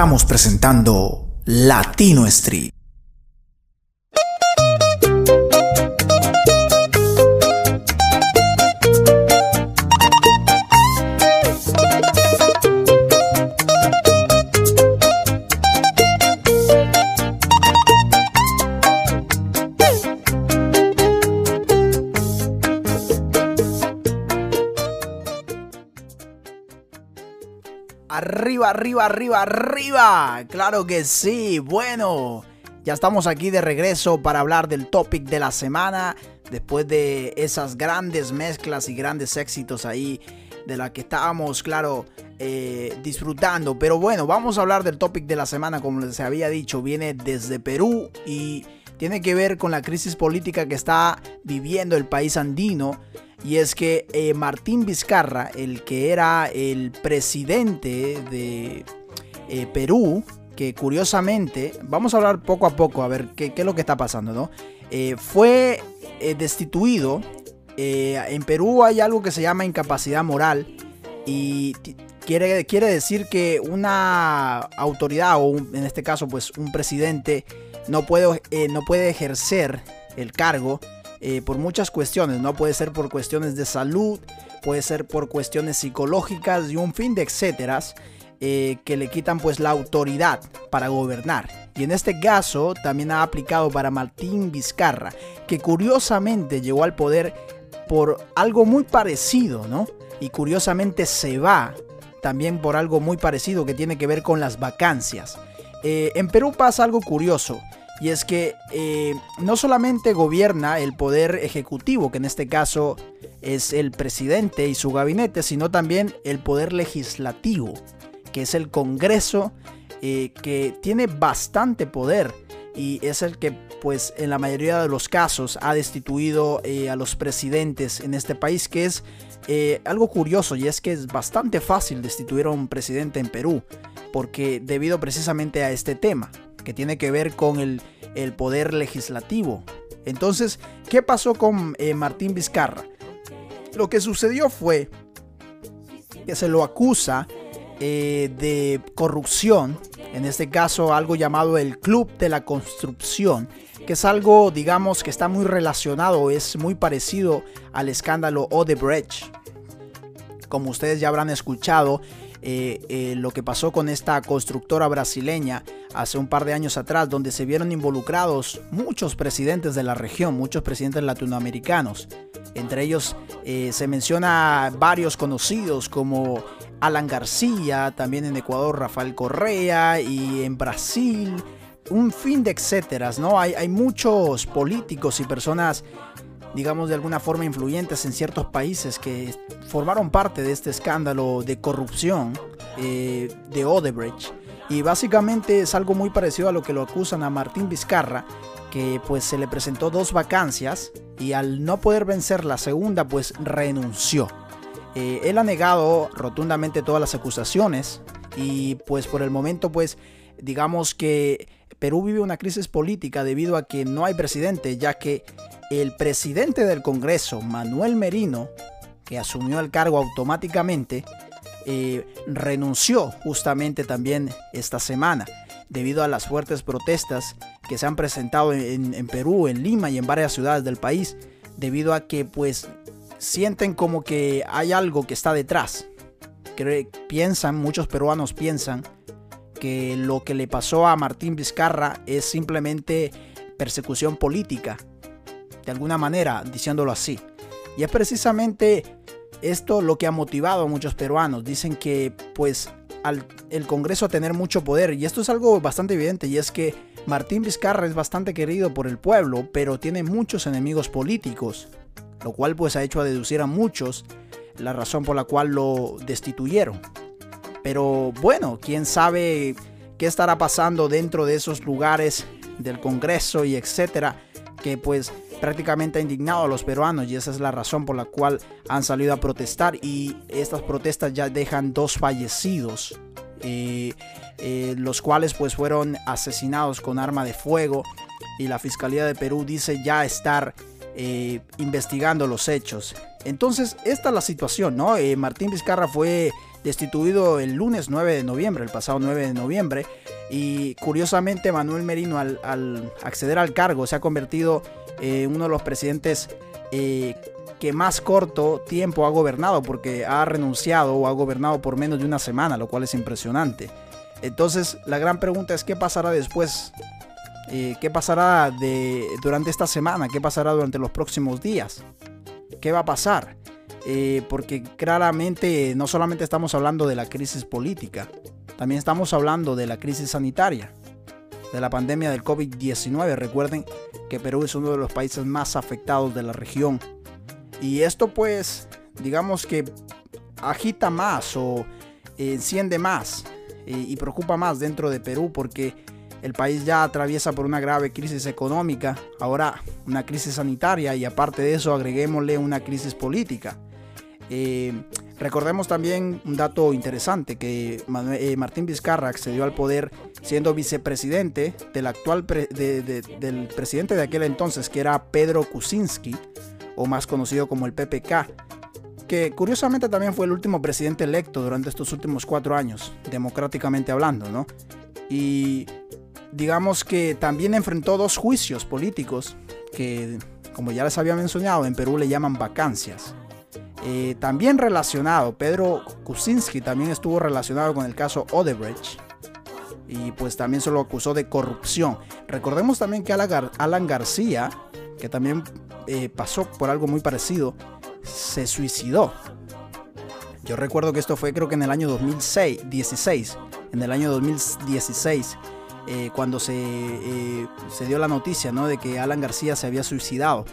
estamos presentando Latino Street. Arriba, arriba, arriba, arriba. Claro que sí. Bueno, ya estamos aquí de regreso para hablar del topic de la semana. Después de esas grandes mezclas y grandes éxitos ahí de la que estábamos, claro, eh, disfrutando. Pero bueno, vamos a hablar del topic de la semana, como les había dicho, viene desde Perú y tiene que ver con la crisis política que está viviendo el país andino y es que eh, Martín Vizcarra, el que era el presidente de eh, Perú, que curiosamente, vamos a hablar poco a poco a ver qué, es lo que está pasando, ¿no? Eh, fue destituido. en Perú hay algo que se llama incapacidad moral y quiere, quiere decir que una autoridad o en este caso pues un presidente no puede, no puede ejercer el cargo eh, por muchas cuestiones, ¿no? Puede ser por cuestiones de salud, puede ser por cuestiones psicológicas y un fin de etcéteras eh, que le quitan pues la autoridad para gobernar. Y en este caso también ha aplicado para Martín Vizcarra, que curiosamente llegó al poder por algo muy parecido, ¿no? Y curiosamente se va también por algo muy parecido que tiene que ver con las vacancias. Eh, en Perú pasa algo curioso. Y es que eh, no solamente gobierna el poder ejecutivo, que en este caso es el presidente y su gabinete, sino también el poder legislativo, que es el Congreso, eh, que tiene bastante poder y es el que pues en la mayoría de los casos ha destituido eh, a los presidentes en este país, que es algo curioso y es que es bastante fácil destituir a un presidente en Perú, porque debido precisamente a este tema que tiene que ver con el, poder legislativo. Entonces, ¿qué pasó con eh, Martín Vizcarra? Lo que sucedió fue que se lo acusa eh, de corrupción, en este caso algo llamado el Club de la Construcción, que es algo, digamos, que está muy relacionado, es muy parecido al escándalo Odebrecht. Como ustedes ya habrán escuchado, eh, eh, lo que pasó con esta constructora brasileña hace un par de años atrás, donde se vieron involucrados muchos presidentes de la región, muchos presidentes latinoamericanos. Entre ellos eh, se menciona varios conocidos como Alan García, también en Ecuador Rafael Correa y en Brasil un fin de etcéteras, ¿no? Hay, hay muchos políticos y personas digamos, de alguna forma influyentes en ciertos países que formaron parte de este escándalo de corrupción eh, de Odebrecht. Y básicamente es algo muy parecido a lo que lo acusan a Martín Vizcarra, que pues se le presentó dos vacancias y al no poder vencer la segunda pues renunció. Eh, él ha negado rotundamente todas las acusaciones y pues por el momento pues digamos que Perú vive una crisis política debido a que no hay presidente ya que el presidente del Congreso, Manuel Merino, que asumió el cargo automáticamente, eh, renunció justamente también esta semana debido a las fuertes protestas que se han presentado en, Perú, en Lima y en varias ciudades del país, debido a que pues sienten como que hay algo que está detrás. Piensan, muchos peruanos piensan que lo que le pasó a Martín Vizcarra es simplemente persecución política de alguna manera, diciéndolo así. Y es precisamente esto lo que ha motivado a muchos peruanos. Dicen que pues al el Congreso tener mucho poder, y esto es algo bastante evidente, y es que Martín Vizcarra es bastante querido por el pueblo, pero tiene muchos enemigos políticos, lo cual pues ha hecho a deducir a muchos la razón por la cual lo destituyeron. Pero bueno, quién sabe qué estará pasando dentro de esos lugares del Congreso y etcétera, que pues prácticamente ha indignado a los peruanos y esa es la razón por la cual han salido a protestar y estas protestas ya dejan dos fallecidos. Eh, eh, los cuales pues fueron asesinados con arma de fuego y la Fiscalía de Perú dice ya estar eh, investigando los hechos. Entonces, esta es la situación, ¿no? Martín Vizcarra fue destituido el lunes 9 de noviembre, el pasado 9 de noviembre. Y curiosamente Manuel Merino al, acceder al cargo se ha convertido en uno de los presidentes eh, que más corto tiempo ha gobernado porque ha renunciado o ha gobernado por menos de una semana, lo cual es impresionante. Entonces la gran pregunta es qué pasará después, eh, qué pasará durante esta semana, qué pasará durante los próximos días, qué va a pasar. Eh, porque claramente no solamente estamos hablando de la crisis política, también estamos hablando de la crisis sanitaria, de la pandemia del COVID-19. Recuerden que Perú es uno de los países más afectados de la región. Y esto pues, digamos que agita más o enciende más eh, y preocupa más dentro de Perú porque el país ya atraviesa por una grave crisis económica, ahora una crisis sanitaria y aparte de eso agreguémosle una crisis política. Eh, recordemos también un dato interesante, que eh, Martín Vizcarra accedió al poder siendo vicepresidente del actual del presidente de aquel entonces, que era Pedro Kuczynski, o más conocido como el PPK, que curiosamente también fue el último presidente electo durante estos últimos cuatro años, democráticamente hablando, ¿no? Y digamos que también enfrentó dos juicios políticos que, como ya les había mencionado, en Perú le llaman vacancias. Eh, también relacionado, Pedro Kuczynski también estuvo relacionado con el caso Odebrecht y pues también se lo acusó de corrupción. Recordemos también que Alan, García, que también eh, pasó por algo muy parecido, se suicidó. Yo recuerdo que esto fue creo que en el año 2006, 16, en el año 2016, eh, cuando se, se dio la noticia ¿no? de que Alan García se había suicidado.